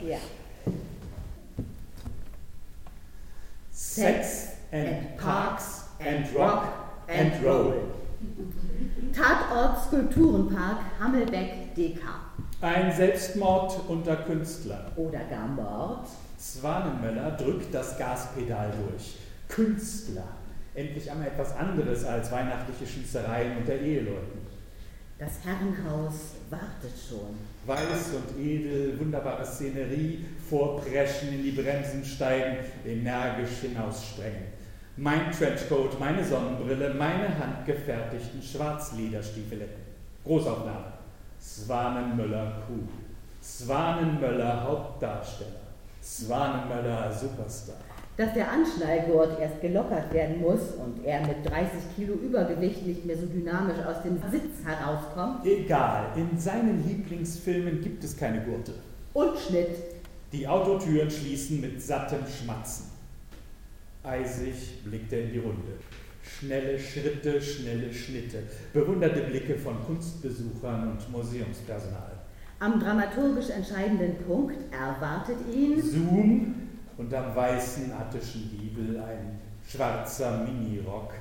Ja. Sex and Parks and Rock and Roll. Tatort Skulpturenpark Hammelbeck DK. Ein Selbstmord unter Künstlern. Oder gar Mord. Swanenmöller drückt das Gaspedal durch. Künstler. Endlich einmal etwas anderes als weihnachtliche Schießereien unter Eheleuten. Das Herrenhaus wartet schon. Weiß und edel, wunderbare Szenerie, vorpreschen, in die Bremsen steigen, energisch hinaussprengen. Mein Trenchcoat, meine Sonnenbrille, meine handgefertigten Schwarzlederstiefeletten. Großaufnahme. Swanenmöller Kuh. Swanenmöller Hauptdarsteller. Swanenmöller Superstar. Dass der Anschnallgurt erst gelockert werden muss und er mit 30 Kilo Übergewicht nicht mehr so dynamisch aus dem Sitz herauskommt. Egal, in seinen Lieblingsfilmen gibt es keine Gurte. Und Schnitt. Die Autotüren schließen mit sattem Schmatzen. Eisig blickt er in die Runde. Schnelle Schritte, schnelle Schnitte, bewunderte Blicke von Kunstbesuchern und Museumspersonal. Am dramaturgisch entscheidenden Punkt erwartet ihn Zoom und am weißen attischen Giebel ein schwarzer Minirock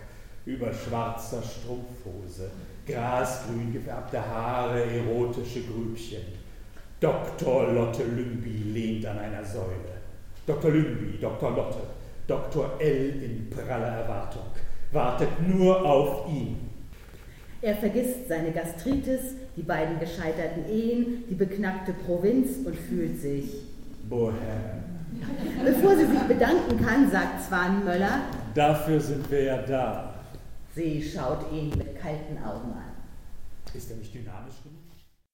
über schwarzer Strumpfhose, grasgrün gefärbte Haare, erotische Grübchen. Dr. Lotte Lümby lehnt an einer Säule. Dr. Lümby, Dr. Lotte, Dr. L in praller Erwartung, wartet nur auf ihn. Er vergisst seine Gastritis, die beiden gescheiterten Ehen, die beknackte Provinz und fühlt sich. Bohem. Bevor sie sich bedanken kann, sagt Zwanmöller, Dafür sind wir ja da. sie schaut ihn mit kalten Augen an. Ist er nicht dynamisch genug?